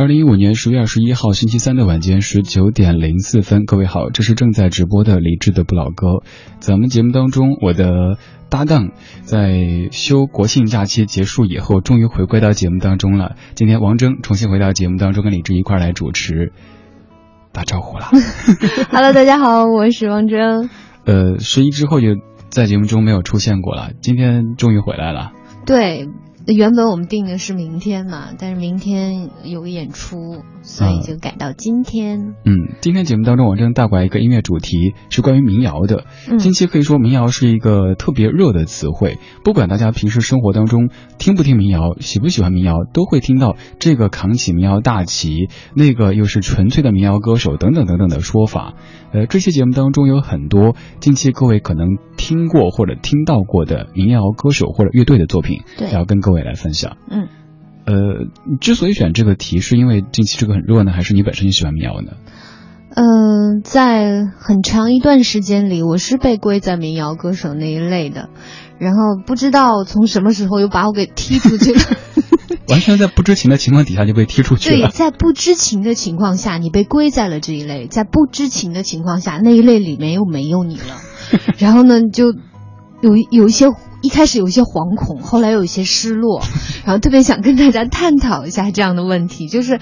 二零一五年十月二十一号星期三的晚间十九点零四分，各位好，这是正在直播的李智的不老歌。咱们节目当中，我的搭档在休国庆假期结束以后，终于回归到节目当中了。今天王峥重新回到节目当中，跟李志一块来主持，打招呼了。Hello，大家好，我是王峥。呃，十一之后就在节目中没有出现过了，今天终于回来了。对。原本我们定的是明天嘛，但是明天有个演出，所以就改到今天。嗯，今天节目当中，我正带过来一个音乐主题，是关于民谣的。近期可以说民谣是一个特别热的词汇，不管大家平时生活当中听不听民谣，喜不喜欢民谣，都会听到这个扛起民谣大旗，那个又是纯粹的民谣歌手等等等等的说法。呃，这期节目当中有很多近期各位可能听过或者听到过的民谣歌手或者乐队的作品，对要跟各位来分享。嗯，呃，之所以选这个题，是因为近期这个很热呢，还是你本身就喜欢民谣呢？嗯，在很长一段时间里，我是被归在民谣歌手那一类的，然后不知道从什么时候又把我给踢出去了。完全在不知情的情况底下就被踢出去了。对，在不知情的情况下，你被归在了这一类；在不知情的情况下，那一类里面又没有你了。然后呢，就有有一些一开始有一些惶恐，后来有一些失落，然后特别想跟大家探讨一下这样的问题，就是。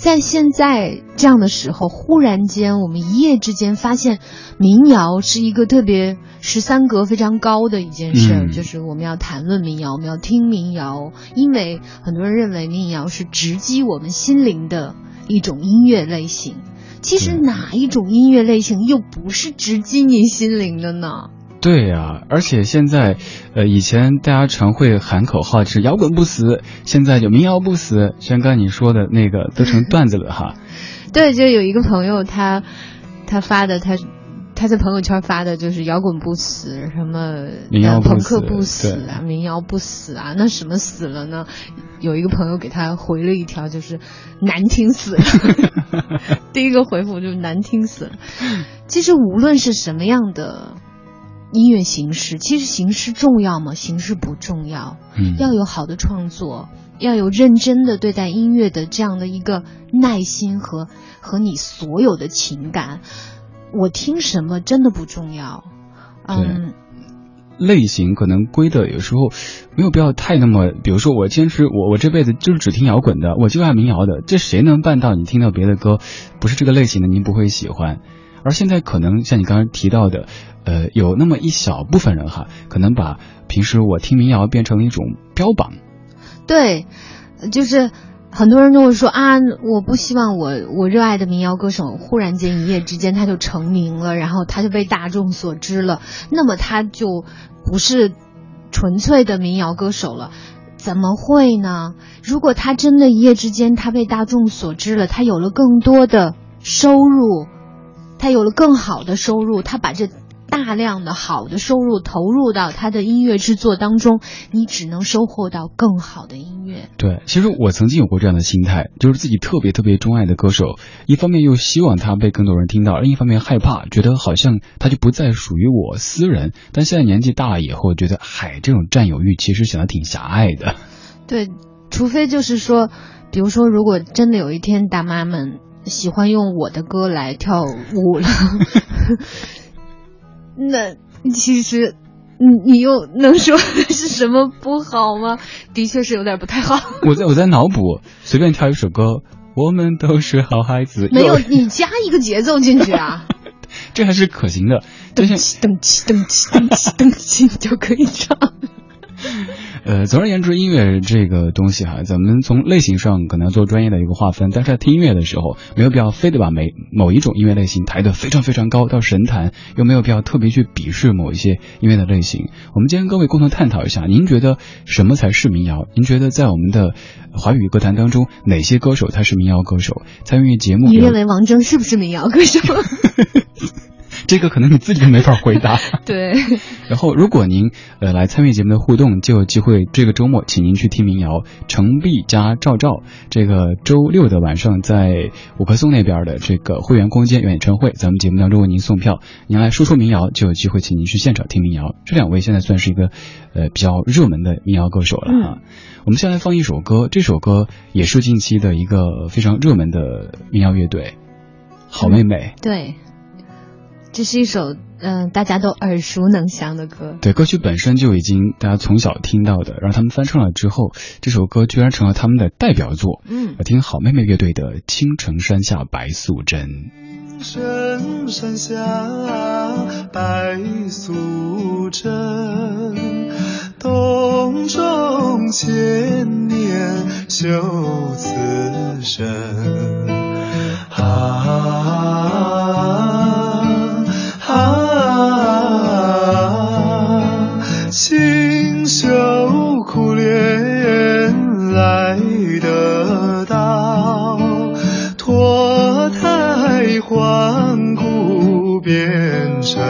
在现在这样的时候，忽然间我们一夜之间发现，民谣是一个特别十三格非常高的一件事，就是我们要谈论民谣，我们要听民谣，因为很多人认为民谣是直击我们心灵的一种音乐类型。其实哪一种音乐类型又不是直击你心灵的呢？对呀，而且现在，呃，以前大家常会喊口号是摇滚不死，现在就民谣不死。像刚你说的那个都成段子了哈。对，就有一个朋友他他发的他他在朋友圈发的就是摇滚不死，什么民谣朋克不死啊，民谣不死啊，那什么死了呢？有一个朋友给他回了一条，就是难听死了。第一个回复就是难听死了。其实无论是什么样的。音乐形式其实形式重要吗？形式不重要。嗯，要有好的创作，要有认真的对待音乐的这样的一个耐心和和你所有的情感。我听什么真的不重要。嗯，类型可能归的有时候没有必要太那么，比如说我坚持我我这辈子就是只听摇滚的，我就爱民谣的，这谁能办到？你听到别的歌不是这个类型的，您不会喜欢。而现在可能像你刚刚提到的。呃，有那么一小部分人哈，可能把平时我听民谣变成了一种标榜。对，就是很多人都会说啊，我不希望我我热爱的民谣歌手忽然间一夜之间他就成名了，然后他就被大众所知了，那么他就不是纯粹的民谣歌手了。怎么会呢？如果他真的一夜之间他被大众所知了，他有了更多的收入，他有了更好的收入，他把这。大量的好的收入投入到他的音乐制作当中，你只能收获到更好的音乐。对，其实我曾经有过这样的心态，就是自己特别特别钟爱的歌手，一方面又希望他被更多人听到，另一方面害怕，觉得好像他就不再属于我私人。但现在年纪大了以后，觉得嗨，这种占有欲其实显得挺狭隘的。对，除非就是说，比如说，如果真的有一天大妈们喜欢用我的歌来跳舞了。那其实，你你又能说是什么不好吗？的确是有点不太好。我在我在脑补，随便挑一首歌，我们都是好孩子。没有，你加一个节奏进去啊。这还是可行的。噔起噔起噔起噔起噔起就可以唱。呃，总而言之，音乐这个东西哈，咱们从类型上可能要做专业的一个划分，但是在听音乐的时候，没有必要非得把每某一种音乐类型抬得非常非常高到神坛，又没有必要特别去鄙视某一些音乐的类型。我们今天各位共同探讨一下，您觉得什么才是民谣？您觉得在我们的华语歌坛当中，哪些歌手他是民谣歌手？参与节目，你认为王铮是不是民谣歌手？这个可能你自己都没法回答。对。然后，如果您呃来参与节目的互动，就有机会这个周末请您去听民谣。程璧加赵赵，这个周六的晚上在五棵松那边的这个会员空间演唱会，咱们节目当中为您送票，您来说说民谣，就有机会请您去现场听民谣。这两位现在算是一个呃比较热门的民谣歌手了啊。我们先来放一首歌，这首歌也是近期的一个非常热门的民谣乐队，好妹妹。对。这是一首嗯大家都耳熟能详的歌，对，歌曲本身就已经大家从小听到的，然后他们翻唱了之后，这首歌居然成了他们的代表作。嗯，听好妹妹乐队的《青城山下白素贞》。青城山下白素贞，洞中千年修此身。啊。勤修苦练来得到，脱胎换骨变成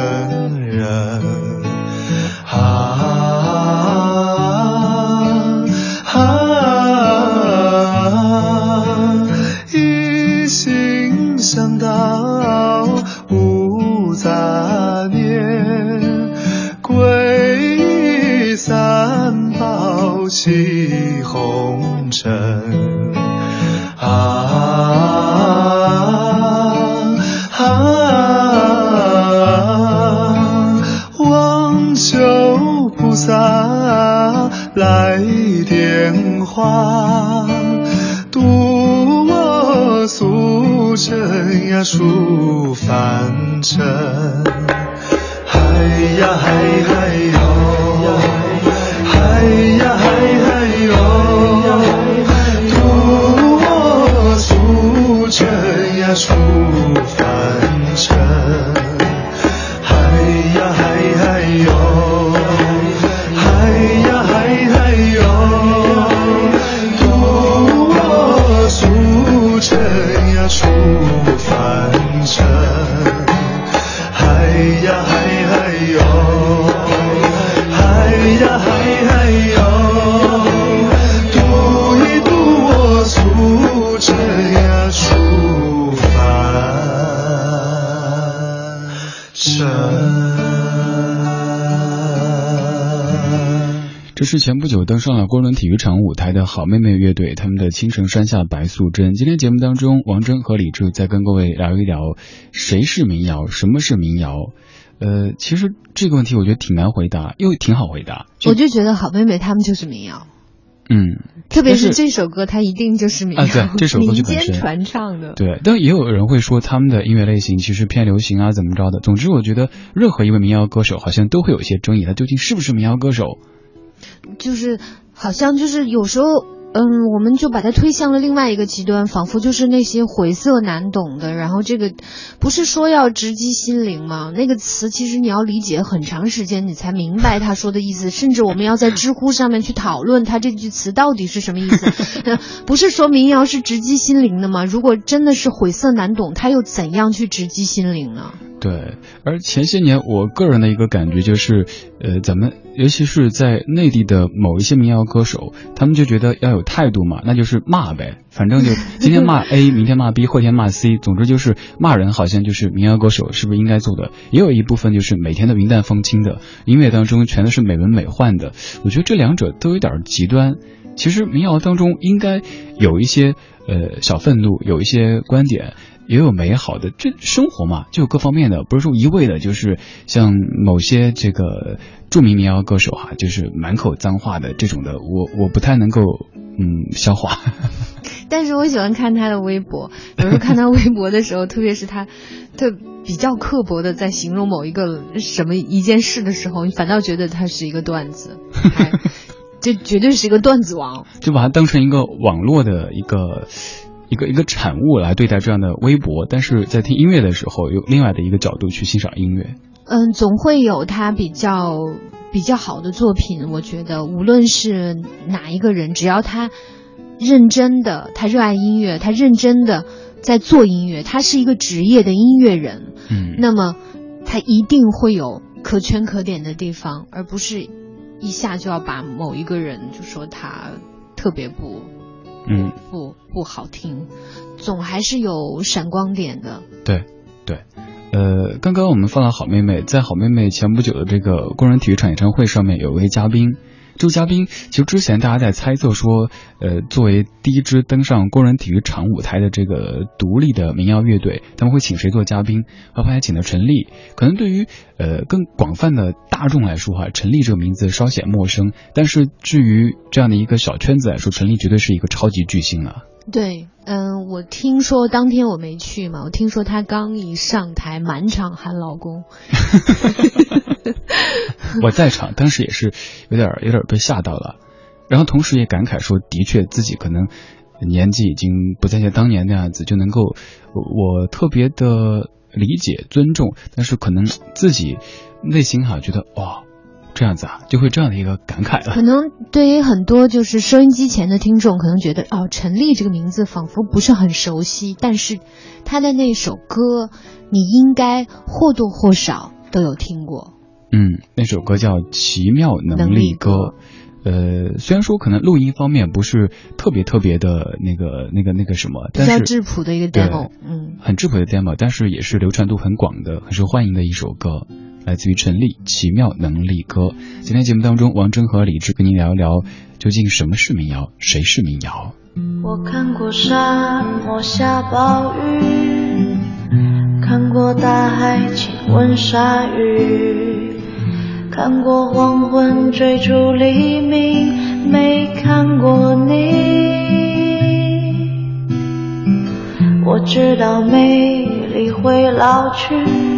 出凡尘。俗尘呀出凡尘。这是前不久登上了郭伦体育场舞台的好妹妹乐队，他们的《青城山下白素贞》。今天节目当中，王铮和李志在跟各位聊一聊谁是民谣，什么是民谣。呃，其实这个问题我觉得挺难回答，又挺好回答。我就觉得好妹妹他们就是民谣，嗯，特别是这首歌，它一定就是民谣，啊对 这首歌民间传唱的。对，但也有人会说他们的音乐类型其实偏流行啊，怎么着的。总之，我觉得任何一位民谣歌手好像都会有一些争议，他究竟是不是民谣歌手？就是好像就是有时候，嗯，我们就把它推向了另外一个极端，仿佛就是那些晦涩难懂的。然后这个不是说要直击心灵吗？那个词其实你要理解很长时间，你才明白他说的意思。甚至我们要在知乎上面去讨论他这句词到底是什么意思。呃不是说民谣是直击心灵的吗？如果真的是晦涩难懂，他又怎样去直击心灵呢？对，而前些年我个人的一个感觉就是，呃，咱们尤其是在内地的某一些民谣歌手，他们就觉得要有态度嘛，那就是骂呗，反正就 今天骂 A，明天骂 B，后天骂 C，总之就是骂人，好像就是民谣歌手是不是应该做的？也有一部分就是每天的云淡风轻的音乐当中全都是美轮美奂的，我觉得这两者都有点极端。其实民谣当中应该有一些呃小愤怒，有一些观点。也有美好的，这生活嘛，就有各方面的，不是说一味的，就是像某些这个著名民谣歌手哈、就是满口脏话的这种的，我我不太能够嗯消化。但是我喜欢看他的微博，有时候看他微博的时候，特别是他特比较刻薄的在形容某一个什么一件事的时候，你反倒觉得他是一个段子，还 这绝对是一个段子王，就把它当成一个网络的一个一个一个产物来对待这样的微博，但是在听音乐的时候，有另外的一个角度去欣赏音乐。嗯，总会有他比较比较好的作品。我觉得，无论是哪一个人，只要他认真的，他热爱音乐，他认真的在做音乐，他是一个职业的音乐人，嗯，那么他一定会有可圈可点的地方，而不是一下就要把某一个人就说他特别不，嗯，不不好听，总还是有闪光点的。对，对。呃，刚刚我们放了好妹妹，在好妹妹前不久的这个工人体育场演唱会上面，有位嘉宾。这位嘉宾其实之前大家在猜测说，呃，作为第一支登上工人体育场舞台的这个独立的民谣乐队，他们会请谁做嘉宾？后来请的陈粒。可能对于呃更广泛的大众来说哈，陈粒这个名字稍显陌生，但是至于这样的一个小圈子来说，陈粒绝对是一个超级巨星了。对，嗯，我听说当天我没去嘛，我听说他刚一上台，满场喊老公。我在场，当时也是有点有点被吓到了，然后同时也感慨说，的确自己可能年纪已经不再像当年那样子，就能够我特别的理解尊重，但是可能自己内心哈觉得哇。这样子啊，就会这样的一个感慨了。可能对于很多就是收音机前的听众，可能觉得哦，陈粒这个名字仿佛不是很熟悉，但是他的那首歌，你应该或多或少都有听过。嗯，那首歌叫《奇妙能力歌》。呃，虽然说可能录音方面不是特别特别的那个那个那个什么，但是质朴的一个 demo，嗯，很质朴的 demo，但是也是流传度很广的、很受欢迎的一首歌。来自于陈粒《奇妙能力歌》。今天节目当中，王铮和李志跟您聊一聊，究竟什么是民谣，谁是民谣？我看过沙漠下暴雨，看过大海亲吻鲨鱼，看过黄昏追逐黎明，没看过你。我知道美丽会老去。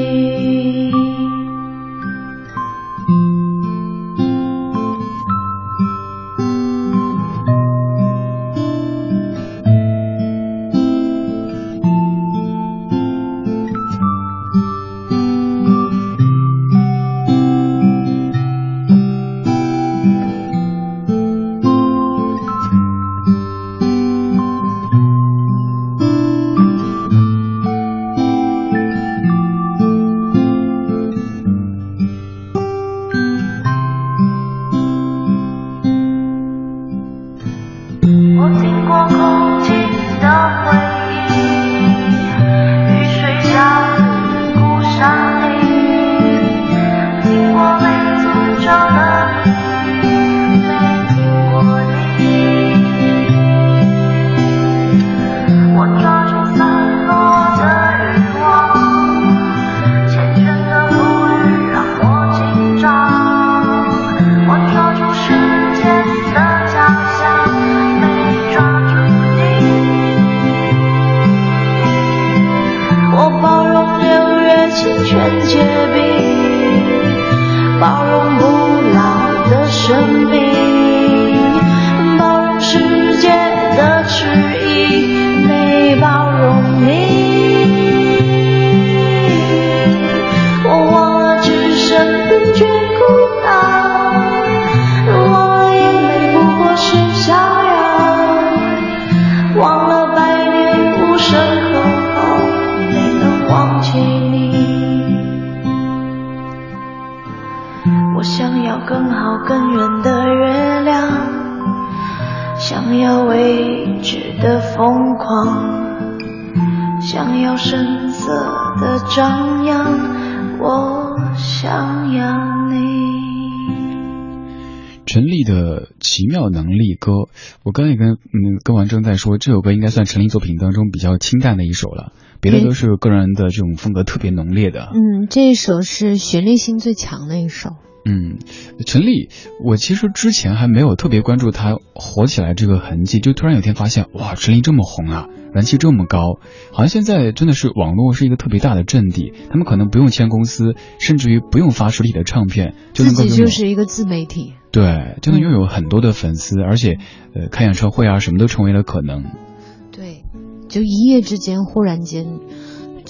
陈粒的奇妙能力歌，我刚也跟嗯跟王铮在说，这首歌应该算陈粒作品当中比较清淡的一首了，别的都是个人的这种风格特别浓烈的。嗯，这一首是旋律性最强的一首。嗯，陈粒，我其实之前还没有特别关注她火起来这个痕迹，就突然有天发现，哇，陈粒这么红啊，人气这么高，好像现在真的是网络是一个特别大的阵地，他们可能不用签公司，甚至于不用发实体的唱片，就能够自己就是一个自媒体，对，就能拥有很多的粉丝，而且呃，开演唱会啊，什么都成为了可能。对，就一夜之间，忽然间。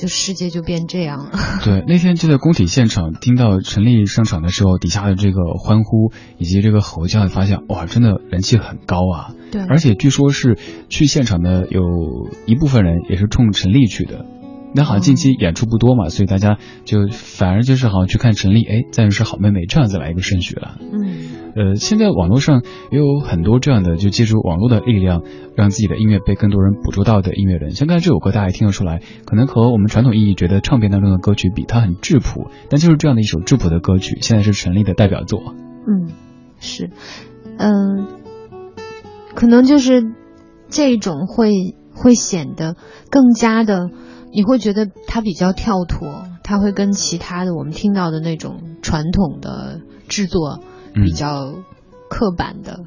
就世界就变这样了。对，那天就在工体现场听到陈丽上场的时候，底下的这个欢呼以及这个吼叫，发现哇，真的人气很高啊。对，而且据说是去现场的有一部分人也是冲陈丽去的。那好像近期演出不多嘛，所以大家就反而就是好像去看陈粒，哎，再认识好妹妹这样子来一个顺序了。嗯。呃，现在网络上也有很多这样的，就借助网络的力量，让自己的音乐被更多人捕捉到的音乐人。像刚才这首歌，大家也听得出来，可能和我们传统意义觉得唱片当中的歌曲比，它很质朴。但就是这样的一首质朴的歌曲，现在是陈粒的代表作。嗯，是，嗯，可能就是这种会会显得更加的，你会觉得它比较跳脱，它会跟其他的我们听到的那种传统的制作。比较刻板的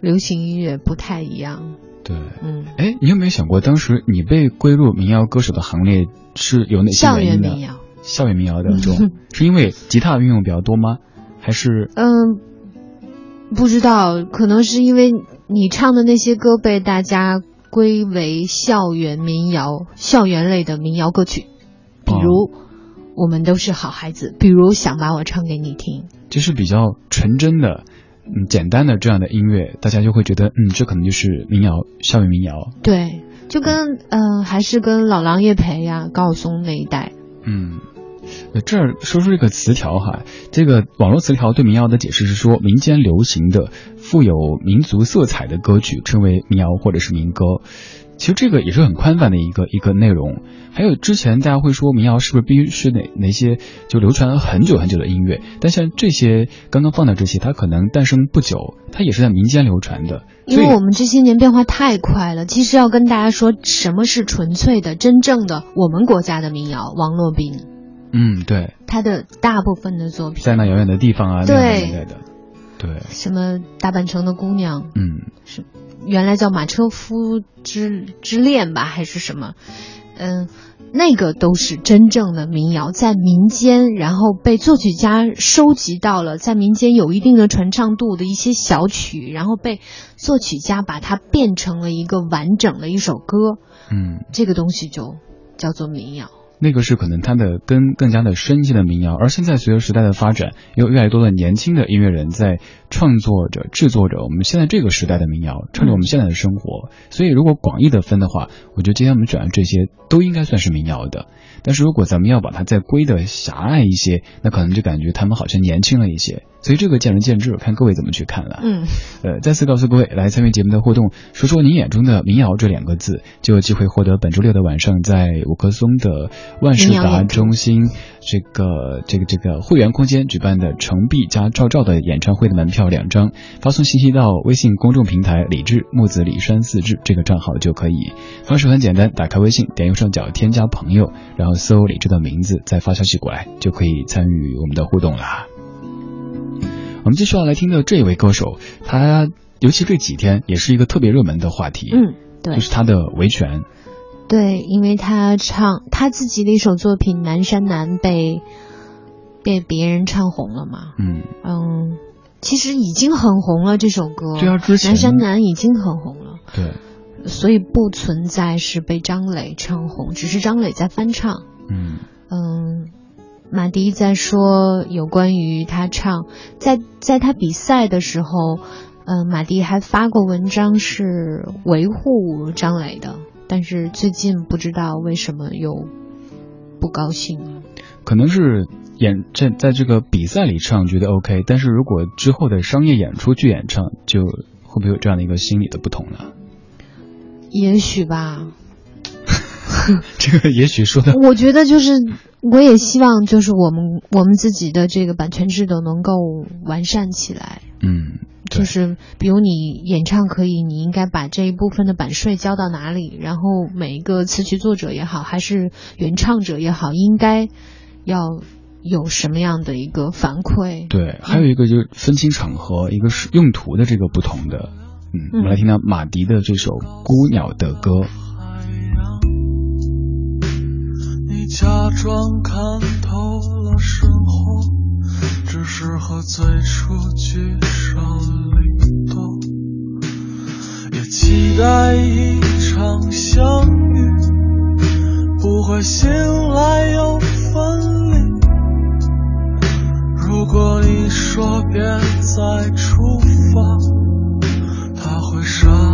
流行音乐不太一样。对，嗯，哎，你有没有想过，当时你被归入民谣歌手的行列是有哪些原因的？校园民谣，校园民谣当中，是因为吉他运用比较多吗？还是？嗯，不知道，可能是因为你唱的那些歌被大家归为校园民谣、校园类的民谣歌曲，比如。我们都是好孩子，比如想把我唱给你听，就是比较纯真的、嗯简单的这样的音乐，大家就会觉得，嗯，这可能就是民谣，校园民谣。对，就跟嗯，还是跟老狼叶培呀、高晓松那一代。嗯，这儿说出这个词条哈，这个网络词条对民谣的解释是说，民间流行的、富有民族色彩的歌曲称为民谣或者是民歌。其实这个也是很宽泛的一个一个内容。还有之前大家会说民谣是不是必须是哪哪些就流传了很久很久的音乐？但像这些刚刚放的这些，它可能诞生不久，它也是在民间流传的。因为我们这些年变化太快了。其实要跟大家说什么是纯粹的、真正的我们国家的民谣，王洛宾。嗯，对。他的大部分的作品。在那遥远的地方啊，对的。对。什么大半城的姑娘？嗯，是。原来叫马车夫之之恋吧，还是什么？嗯，那个都是真正的民谣，在民间，然后被作曲家收集到了，在民间有一定的传唱度的一些小曲，然后被作曲家把它变成了一个完整的一首歌。嗯，这个东西就叫做民谣。那个是可能它的根更加的深一些的民谣，而现在随着时代的发展，有越来越多的年轻的音乐人在创作着、制作着我们现在这个时代的民谣，唱着我们现在的生活。所以，如果广义的分的话，我觉得今天我们讲的这些都应该算是民谣的。但是如果咱们要把它再归的狭隘一些，那可能就感觉他们好像年轻了一些。所以这个见仁见智，看各位怎么去看了。嗯，呃，再次告诉各位，来参与节目的互动，说说您眼中的民谣这两个字，就有机会获得本周六的晚上在五棵松的万事达中心这个这个这个会员空间举办的程璧加赵照的演唱会的门票两张。发送信息到微信公众平台“李志木子李山四志”这个账号就可以。方式很简单，打开微信，点右上角添加朋友，然后搜李志的名字，再发消息过来，就可以参与我们的互动啦。我们继续要来听的这位歌手，他尤其这几天也是一个特别热门的话题，嗯，对，就是他的维权。对，因为他唱他自己的一首作品《南山南》被被别人唱红了嘛，嗯嗯，其实已经很红了，这首歌。对啊，之前南山南已经很红了。对。所以不存在是被张磊唱红，只是张磊在翻唱。嗯嗯，马迪在说有关于他唱，在在他比赛的时候，嗯，马迪还发过文章是维护张磊的，但是最近不知道为什么又不高兴了。可能是演在在这个比赛里唱觉得 OK，但是如果之后的商业演出去演唱，就会不会有这样的一个心理的不同呢？也许吧，这个也许说的，我觉得就是，我也希望就是我们我们自己的这个版权制度能够完善起来。嗯，就是比如你演唱可以，你应该把这一部分的版税交到哪里？然后每一个词曲作者也好，还是原唱者也好，应该要有什么样的一个反馈？对，还有一个就是分清场合，一个是用途的这个不同的。嗯，我们来听到马迪的这首《孤鸟的歌》。你假装看透了生活，只是和最初聚少离多，也期待一场相遇，不会醒来又分离。如果你说别再出发。杀死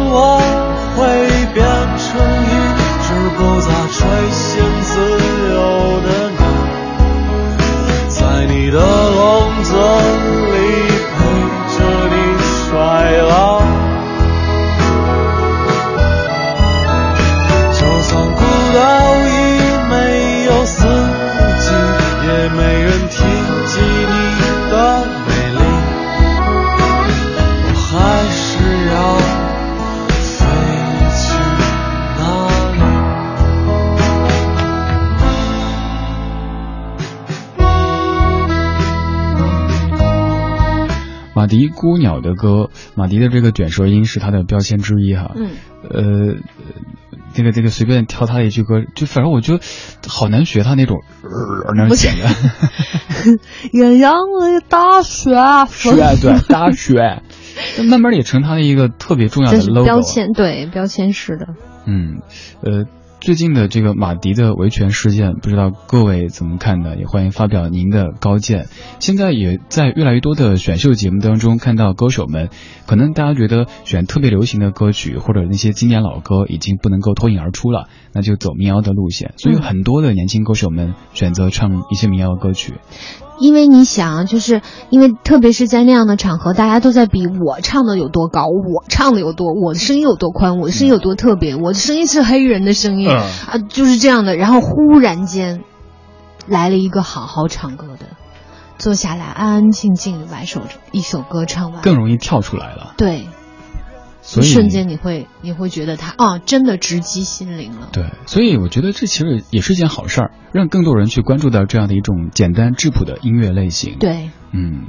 孤鸟的歌，马迪的这个卷舌音是他的标签之一哈。嗯。呃，这个这个随便挑他的一句歌，就反正我觉得好难学他那种那种简单。艳阳里大雪，雪对大雪，慢慢也成他的一个特别重要的 logo 标签，对标签式的。嗯，呃。最近的这个马迪的维权事件，不知道各位怎么看呢？也欢迎发表您的高见。现在也在越来越多的选秀节目当中看到歌手们，可能大家觉得选特别流行的歌曲或者那些经典老歌已经不能够脱颖而出了，那就走民谣的路线。所以很多的年轻歌手们选择唱一些民谣歌曲。因为你想，就是因为特别是在那样的场合，大家都在比我唱的有多高，我唱的有多，我的声音有多宽，我的声音有多特别，我的声音是黑人的声音啊，就是这样的。然后忽然间来了一个好好唱歌的，坐下来安安静静的把一首一首歌唱完，更容易跳出来了。对。所以瞬间你会你会觉得他啊，真的直击心灵了。对，所以我觉得这其实也是一件好事儿，让更多人去关注到这样的一种简单质朴的音乐类型。对，嗯，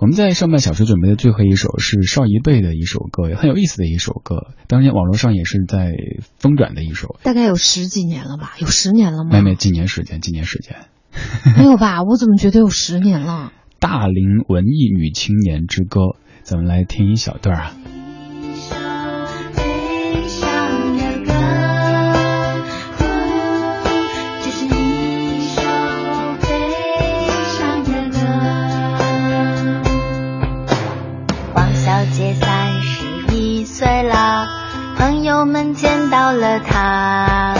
我们在上半小时准备的最后一首是邵一贝的一首歌，也很有意思的一首歌，当年网络上也是在疯转的一首。大概有十几年了吧？有十年了吗？没没，几年时间，几年时间。没有吧？我怎么觉得有十年了？大龄文艺女青年之歌，咱们来听一小段啊。我们见到了他，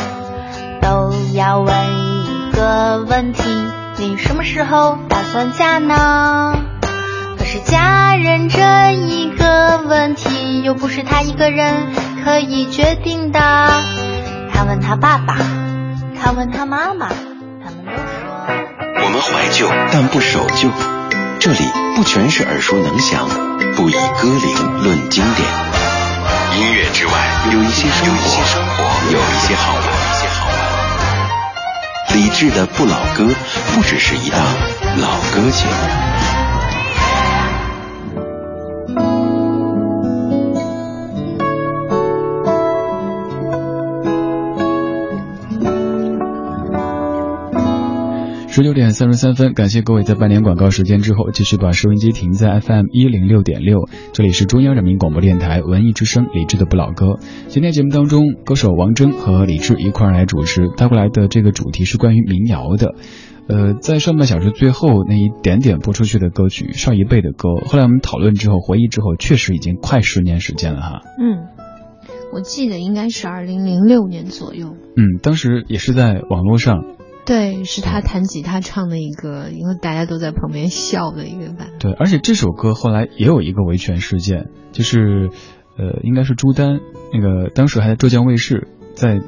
都要问一个问题：你什么时候打算嫁呢？可是嫁人这一个问题，又不是他一个人可以决定的。他问他爸爸，他问他妈妈，他们都说：我们怀旧，但不守旧。这里不全是耳熟能详，不以歌龄论经典。音乐之外，有一些生活有一些好玩，一些好玩。理智的不老歌，不只是一档老歌节目。十九点三十三分，感谢各位在半年广告时间之后，继续把收音机停在 FM 一零六点六，这里是中央人民广播电台文艺之声，李志的不老歌。今天节目当中，歌手王铮和李志一块来主持，带过来的这个主题是关于民谣的。呃，在上半小时最后那一点点播出去的歌曲，上一辈的歌，后来我们讨论之后回忆之后，确实已经快十年时间了哈。嗯，我记得应该是二零零六年左右。嗯，当时也是在网络上。对，是他弹吉他唱的一个，因为大家都在旁边笑的一个版。对，而且这首歌后来也有一个维权事件，就是，呃，应该是朱丹那个当时还在浙江卫视在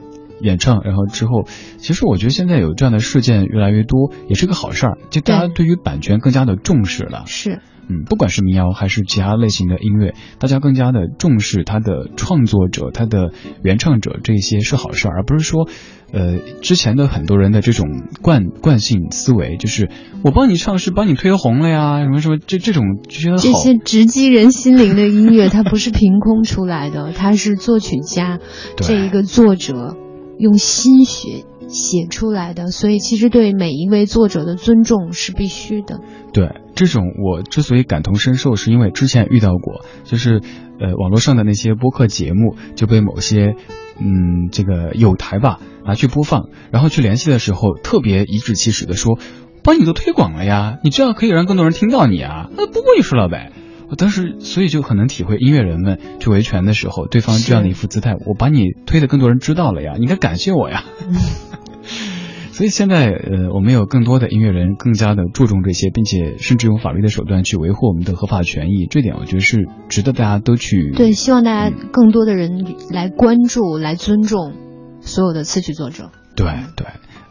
演唱，然后之后，其实我觉得现在有这样的事件越来越多，也是个好事儿，就大家对于版权更加的重视了。是。嗯，不管是民谣还是其他类型的音乐，大家更加的重视它的创作者、它的原唱者，这些是好事，而不是说，呃，之前的很多人的这种惯惯性思维，就是我帮你唱是帮你推红了呀，什么什么，这这种就觉得这些直击人心灵的音乐，它不是凭空出来的，它是作曲家这一个作者用心血。写出来的，所以其实对每一位作者的尊重是必须的。对，这种我之所以感同身受，是因为之前遇到过，就是呃网络上的那些播客节目就被某些嗯这个有台吧拿去播放，然后去联系的时候特别颐指气使的说，帮你都推广了呀，你这样可以让更多人听到你啊，那不过就是了呗。我当时所以就很能体会音乐人们去维权的时候，对方这样的一副姿态，我把你推的更多人知道了呀，你应该感谢我呀。所以现在，呃，我们有更多的音乐人更加的注重这些，并且甚至用法律的手段去维护我们的合法权益，这点我觉得是值得大家都去。对，希望大家更多的人来关注、来尊重所有的词曲作者。对对。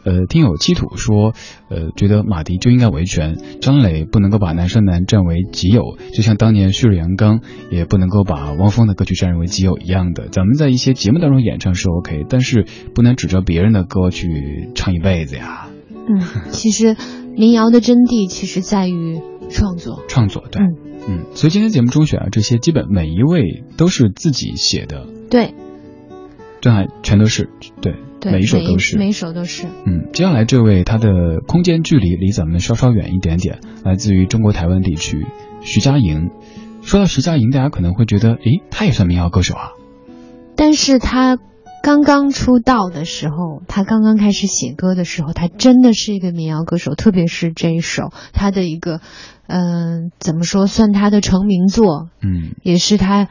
呃，听友七土说，呃，觉得马迪就应该维权，张磊不能够把南山南占为己有，就像当年旭日阳刚也不能够把汪峰的歌曲占为己有一样的。咱们在一些节目当中演唱是 OK，但是不能指着别人的歌去唱一辈子呀。嗯，其实民谣的真谛其实在于创作，创作对，嗯，所以今天节目中选啊，这些基本每一位都是自己写的，对，这还全都是对。每一首都是，每一首都是。嗯，接下来这位他的空间距离离咱们稍稍远一点点，来自于中国台湾地区，徐佳莹。说到徐佳莹，大家可能会觉得，诶，她也算民谣歌手啊。但是她刚刚出道的时候，她刚刚开始写歌的时候，她真的是一个民谣歌手，特别是这一首，她的一个，嗯，怎么说，算她的成名作，嗯，也是他。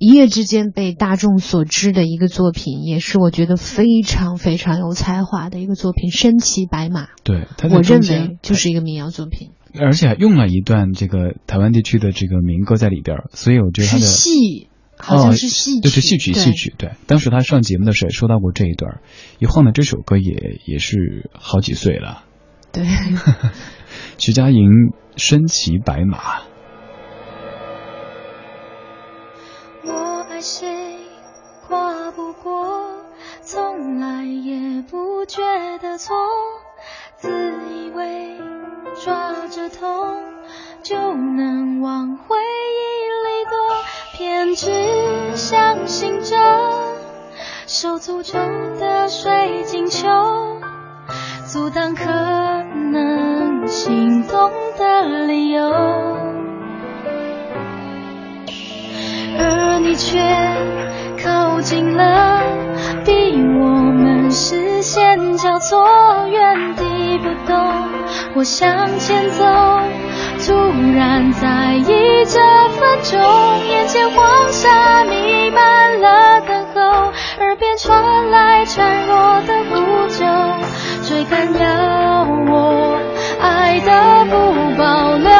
一夜之间被大众所知的一个作品，也是我觉得非常非常有才华的一个作品，《身骑白马》。对，我认为就是一个民谣作品，而且还用了一段这个台湾地区的这个民歌在里边，所以我觉得他的戏好像是戏，就是戏曲，戏曲。对，当时他上节目的时候也说到过这一段，一晃呢，这首歌也也是好几岁了。对，徐佳莹身骑白马。谁跨不过，从来也不觉得错，自以为抓着痛就能往回忆里躲，偏只相信着受诅咒的水晶球，阻挡可能心动的理由。而你却靠近了，逼我们视线交错，原地不动。我向前走，突然在意这分钟，眼前黄沙弥漫了等候，耳边传来孱弱的呼救，追赶要我爱的不保留。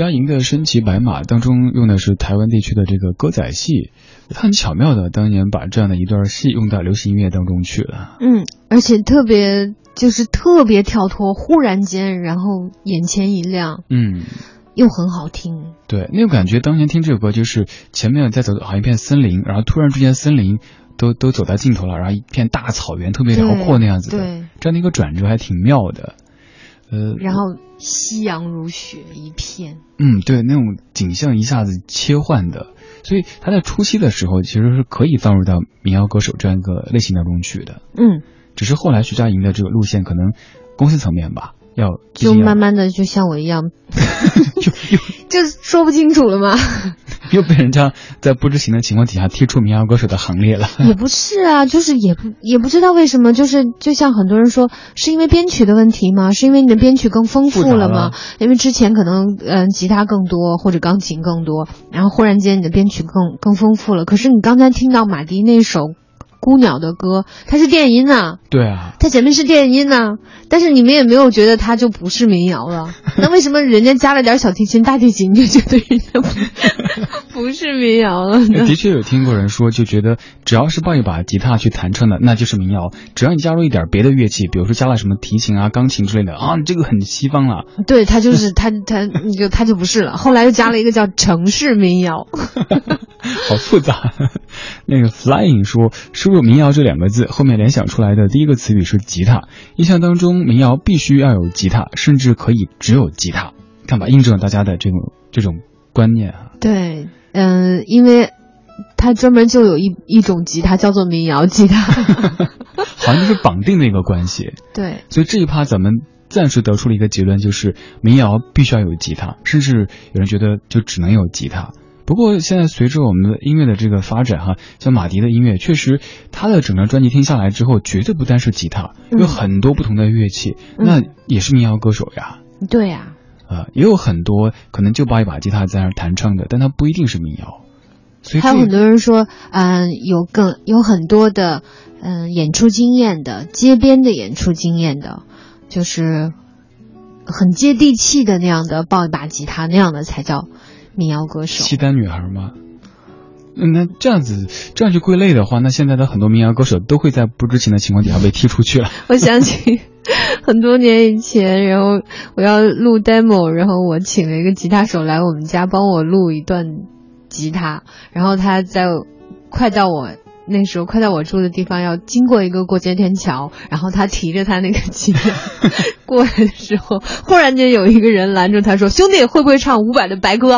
佳莹的《身骑白马》当中用的是台湾地区的这个歌仔戏，他很巧妙的当年把这样的一段戏用到流行音乐当中去了。嗯，而且特别就是特别跳脱，忽然间，然后眼前一亮，嗯，又很好听。对，那种感觉，当年听这首歌就是前面在走好像一片森林，然后突然之间森林都都走到尽头了，然后一片大草原特别辽阔那样子的，对，这样的一个转折还挺妙的。呃，然后夕阳如雪一片，嗯，对，那种景象一下子切换的，所以他在初期的时候其实是可以放入到民谣歌手这样一个类型当中去的。嗯，只是后来徐佳莹的这个路线可能公司层面吧，要就慢慢的就像我一样，就又 就说不清楚了吗？又被人家在不知情的情况底下踢出民谣歌手的行列了。也不是啊，就是也不也不知道为什么，就是就像很多人说，是因为编曲的问题吗？是因为你的编曲更丰富了吗？因为之前可能嗯、呃、吉他更多或者钢琴更多，然后忽然间你的编曲更更丰富了。可是你刚才听到马迪那首。孤鸟的歌，它是电音呐、对啊，它前面是电音呐、但是你们也没有觉得它就不是民谣了。那为什么人家加了点小提琴、大提琴，你就觉得人家不不是民谣了？的确有听过人说，就觉得只要是抱一把吉他去弹唱的，那就是民谣。只要你加入一点别的乐器，比如说加了什么提琴啊、钢琴之类的啊，这个很西方了。对，他就是 他他你就他就不是了。后来又加了一个叫城市民谣，好复杂。那个 Flying 说，输入“民谣”这两个字，后面联想出来的第一个词语是吉他。印象当中，民谣必须要有吉他，甚至可以只有吉他。看吧，印证了大家的这种这种观念啊。对，嗯、呃，因为他专门就有一一种吉他叫做民谣吉他，好像就是绑定的一个关系。对，所以这一趴咱们暂时得出了一个结论，就是民谣必须要有吉他，甚至有人觉得就只能有吉他。不过现在随着我们的音乐的这个发展哈，像马迪的音乐，确实他的整张专辑听下来之后，绝对不单是吉他，有很多不同的乐器，嗯、那也是民谣歌手呀。对呀、啊，呃，也有很多可能就抱一把吉他在那儿弹唱的，但他不一定是民谣。所以还有很多人说，嗯、呃，有更有很多的嗯、呃、演出经验的街边的演出经验的，就是很接地气的那样的抱一把吉他那样的才叫。民谣歌手，契丹女孩吗？嗯，那这样子这样去归类的话，那现在的很多民谣歌手都会在不知情的情况底下被踢出去了。我想起 很多年以前，然后我要录 demo，然后我请了一个吉他手来我们家帮我录一段吉他，然后他在快到我。那时候快到我住的地方，要经过一个过街天桥，然后他提着他那个吉他过来的时候，忽然间有一个人拦住他说：“兄弟，会不会唱伍佰的《白鸽》？”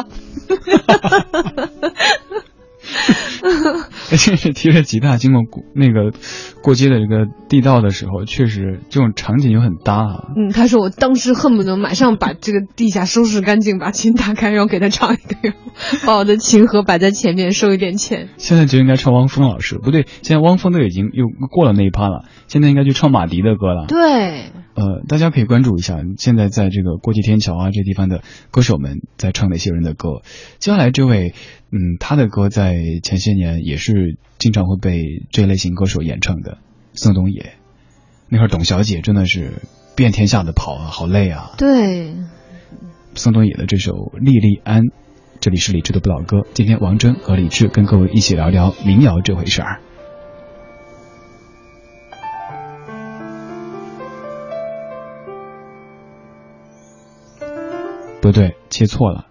确实提着吉他经过那个过街的这个地道的时候，确实这种场景就很搭啊。嗯，他说我当时恨不得马上把这个地下收拾干净，把琴打开，然后给他唱一个，然后把我的琴盒摆在前面收一点钱。现在就应该唱汪峰老师，不对，现在汪峰都已经又过了那一趴了，现在应该去唱马迪的歌了。对，呃，大家可以关注一下，现在在这个过街天桥啊这地方的歌手们在唱哪些人的歌。接下来这位。嗯，他的歌在前些年也是经常会被这类型歌手演唱的。宋冬野，那会儿董小姐真的是遍天下的跑啊，好累啊。对，宋冬野的这首《莉莉安》，这里是李志的不老歌。今天王真和李志跟各位一起聊聊民谣这回事儿。不对，切错了。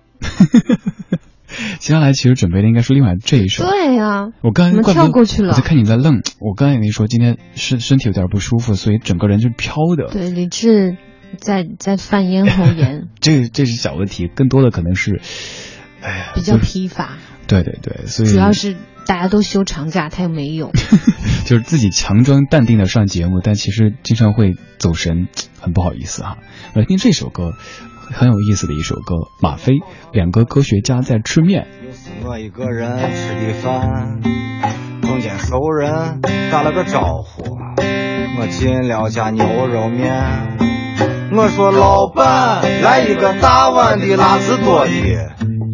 接下来其实准备的应该是另外这一首。对呀、啊，我刚才跳过去了。我在看你在愣，我刚才跟你说今天身身体有点不舒服，所以整个人就飘的。对，李志在在犯咽喉炎。这这是小问题，更多的可能是，哎呀，比较疲乏。对对对，所以主要是大家都休长假，他又没有。就是自己强装淡定的上节目，但其实经常会走神，很不好意思哈。来听这首歌。很有意思的一首歌，马飞，两个科学家在吃面。又是我一个人吃的饭，碰见熟人打了个招呼，我进了家牛肉面。我说老板，来一个大碗的辣子多的，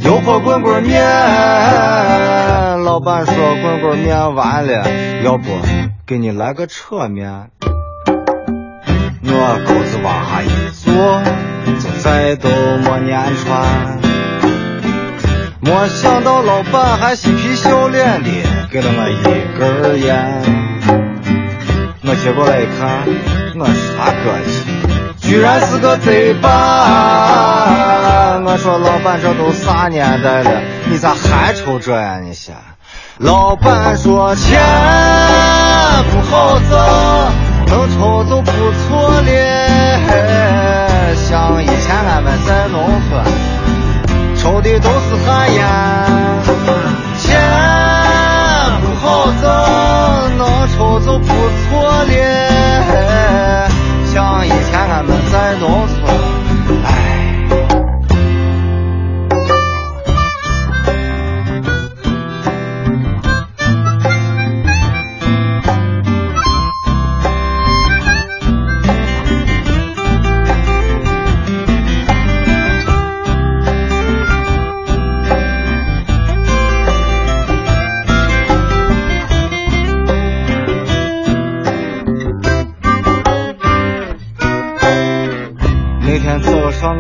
油泼棍棍面。老板说棍棍面完了，要不给你来个扯面。我钩子往下一坐。就再都没粘穿，板还嬉皮笑脸的给了我一根烟，我接过来一看，我啥歌气，居然是个贼版。我说老板，这都啥年代了，你咋还抽这呀？你先。老板说钱不好挣，能抽就不错了。像以前俺们在农村，抽的都是旱烟。钱不好挣，能抽就不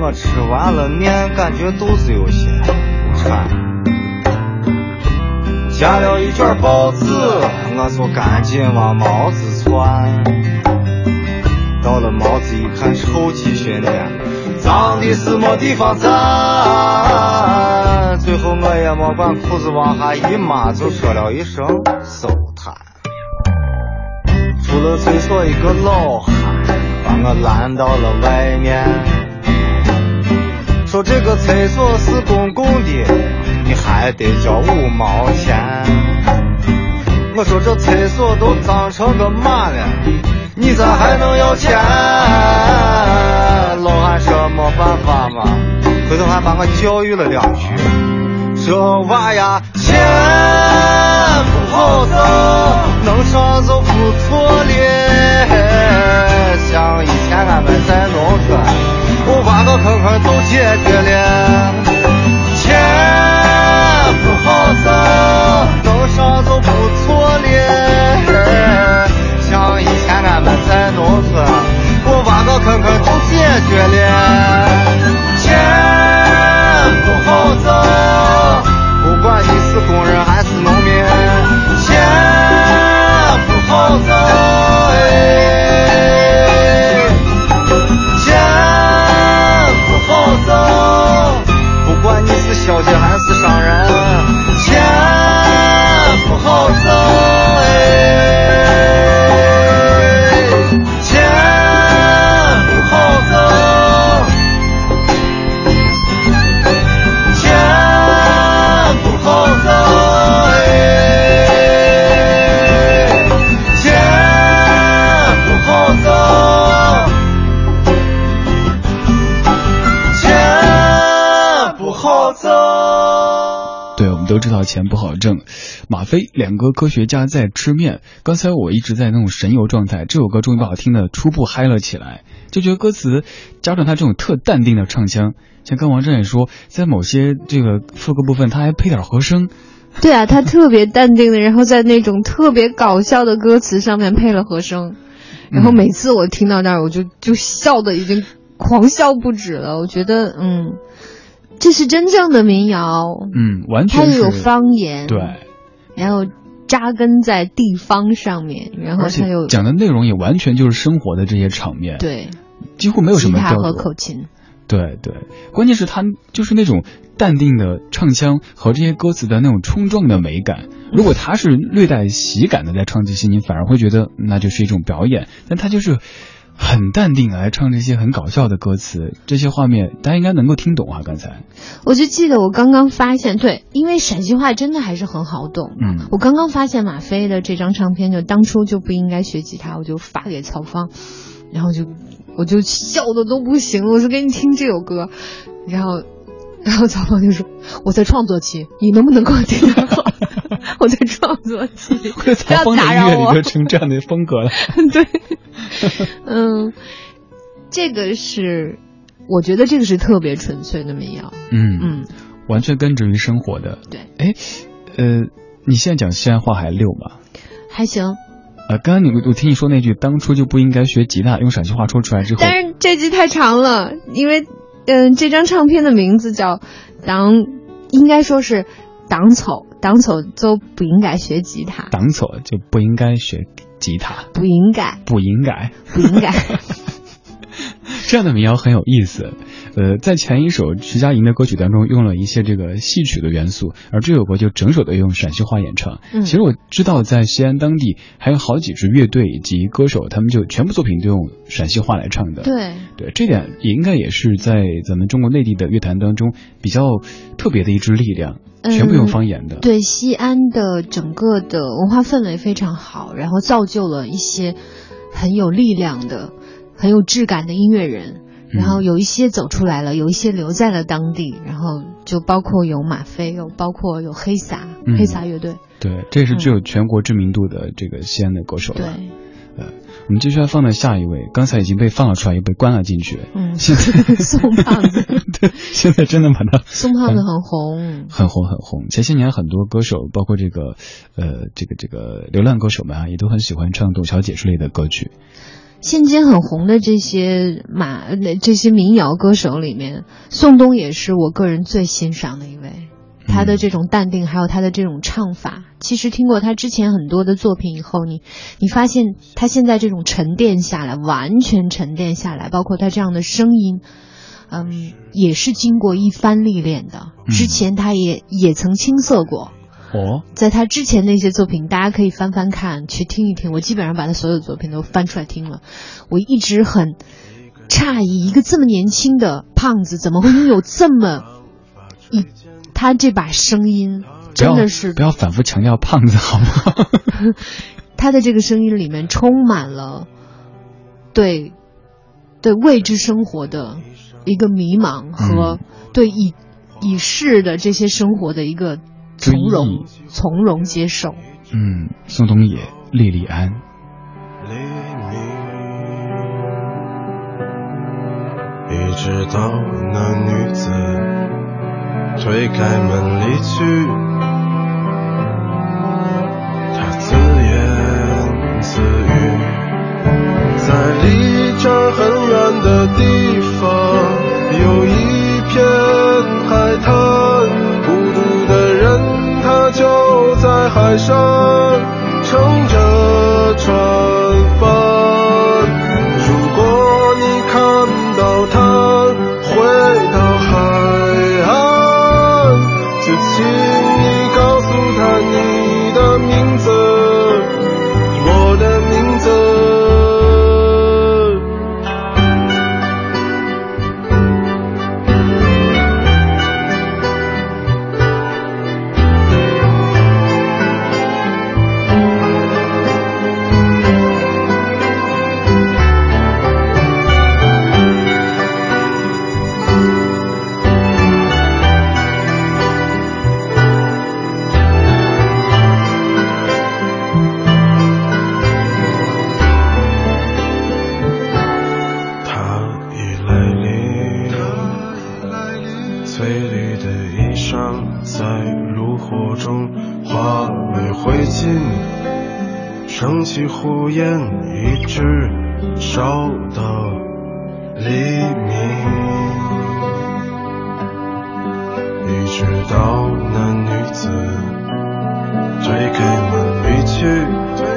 我吃完了面，感觉肚子有些馋，加了一卷包子，我就赶紧往毛子窜。到了毛子一看，臭气熏天，脏的是没地方站。最后我也没管裤子往下一抹，就说了一声收摊。出了厕所，一个老汉把我拦到了外面。这个厕所是公共的，你还得交五毛钱。我说这厕所都脏成个嘛了，你咋还能要钱？老汉说没办法嘛，回头还把我教育了两句。说娃呀，钱不好挣，能上就不错了。像以前俺们在农村。个坑坑都解决了，都知道钱不好挣，马飞两个科学家在吃面。刚才我一直在那种神游状态，这首歌终于把我听的初步嗨了起来，就觉得歌词加上他这种特淡定的唱腔，像刚王震也说，在某些这个副歌部分他还配点和声。对啊，他特别淡定的，然后在那种特别搞笑的歌词上面配了和声，然后每次我听到那儿，我就就笑的已经狂笑不止了。我觉得，嗯。这是真正的民谣，嗯，完全它有方言，对，然后扎根在地方上面，然后它有讲的内容也完全就是生活的这些场面，对，几乎没有什么调和。口琴，对对，关键是他就是那种淡定的唱腔和这些歌词的那种冲撞的美感，如果他是略带喜感的在唱这些，你反而会觉得那就是一种表演，但他就是。很淡定来唱这些很搞笑的歌词，这些画面大家应该能够听懂啊。刚才我就记得我刚刚发现，对，因为陕西话真的还是很好懂。嗯，我刚刚发现马飞的这张唱片，就当初就不应该学吉他，我就发给曹芳，然后就我就笑的都不行，我说给你听这首歌，然后然后曹芳就说我在创作期，你能不能给我听好？我在创作期，不要打扰我。就成这样的风格了。对。嗯，这个是，我觉得这个是特别纯粹的民谣。嗯嗯，完全根植于生活的。对，哎，呃，你现在讲西安话还溜吗？还行。呃，刚刚你我听你说那句，当初就不应该学吉他，用陕西话说出来之后。但是这句太长了，因为嗯，这张唱片的名字叫《当》，应该说是党丑，党丑就不应该学吉他，当初就不应该学吉他，不应该，不应该，不应该。这样的民谣很有意思。呃，在前一首徐佳莹的歌曲当中用了一些这个戏曲的元素，而这首歌就整首的用陕西话演唱。嗯其实我知道在西安当地还有好几支乐队以及歌手，他们就全部作品都用陕西话来唱的。对，对，这点也应该也是在咱们中国内地的乐坛当中比较特别的一支力量，全部用方言的。嗯对，西安的整个的文化氛围非常好，然后造就了一些很有力量的、很有质感的音乐人。然后有一些走出来了，有一些留在了当地，然后就包括有马飞，有包括有黑撒，嗯黑撒乐队。对，这是具有全国知名度的这个西安的歌手了。对，呃，我们继续要放到下一位，刚才已经被放了出来，又被关了进去。嗯，现在 宋胖子，对，现在真的把他 宋胖子很红，很红很红。前些年很多歌手，包括这个呃这个这个流浪歌手们啊，也都很喜欢唱董小姐之类的歌曲。现今很红的这些马呃这些民谣歌手里面，宋冬也是我个人最欣赏的一位。他的这种淡定，还有他的这种唱法，其实听过他之前很多的作品以后，你你发现他现在这种沉淀下来，完全沉淀下来，包括他这样的声音，嗯，也是经过一番历练的。之前他也也曾青涩过，哦，在他之前的一些作品，大家可以翻翻看，去听一听。我基本上把他所有的作品都翻出来听了。我一直很诧异，一个这么年轻的胖子，怎么会拥有这么一他这把声音，真的是不要反复强调胖子 好不好？他的这个声音里面充满了对对未知生活的一个迷茫和对已已逝的这些生活的一个从容从容接受。嗯，宋冬野、莉莉安。黎明，一直到那女子推开门离去，他自言自语，在离这儿很远的地方，到那女子推开门离去，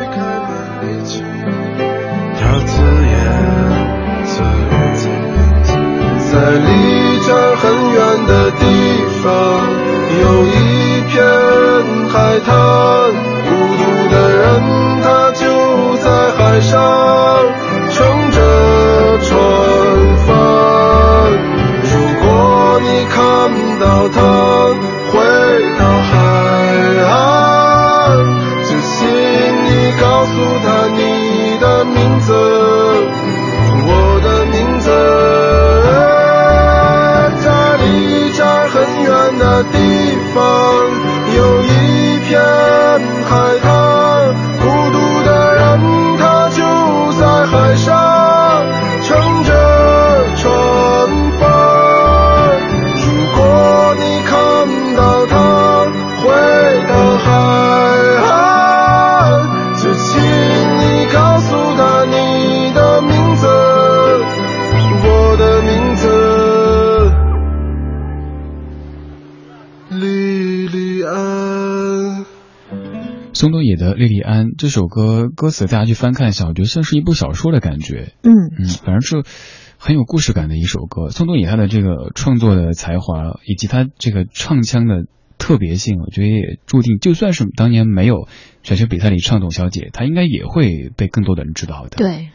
莉莉安》这首歌歌词，大家去翻看一下，我觉得像是一部小说的感觉。嗯嗯，反正是很有故事感的一首歌。宋冬野他的这个创作的才华，以及他这个唱腔的特别性，我觉得也注定，就算是当年没有选秀比赛里唱《董小姐》，他应该也会被更多的人知道的。，对，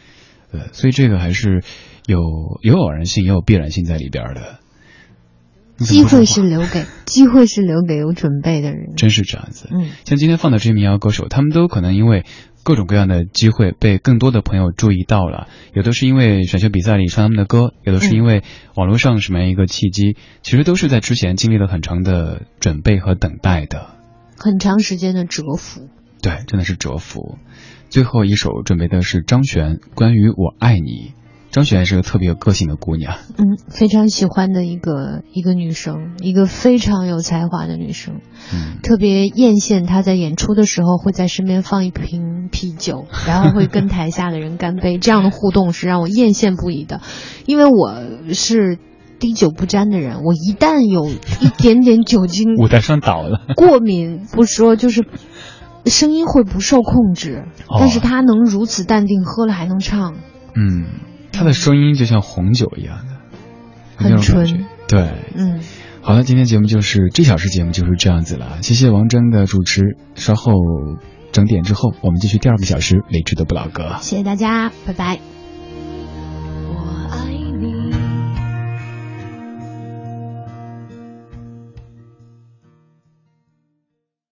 呃，所以这个还是有有偶然性，也有必然性在里边的。机会是留给 机会是留给有准备的人。真是这样子。嗯像今天放的这些民谣歌手，他们都可能因为各种各样的机会被更多的朋友注意到了，有的是因为选秀比赛里唱他们的歌，有的是因为网络上什么样一个契机，其实都是在之前经历了很长的准备和等待的。很长时间的蛰伏。对，真的是蛰伏。最后一首准备的是张悬《关于我爱你》。张悬是个特别有个性的姑娘，嗯，非常喜欢的一个一个女生，一个非常有才华的女生。嗯，特别艳羡她在演出的时候会在身边放一瓶啤酒，然后会跟台下的人干杯，这样的互动是让我艳羡不已的。因为我是滴酒不沾的人，我一旦有一点点酒精舞台上倒了。过敏不说，就是声音会不受控制。哦但是他能如此淡定，喝了还能唱，嗯，她的声音就像红酒一样的，很纯。对，嗯。好了，今天节目就是这小时节目就是这样子了，谢谢王铮的主持。稍后整点之后，我们继续第二个小时理智的不老歌。谢谢大家，拜拜。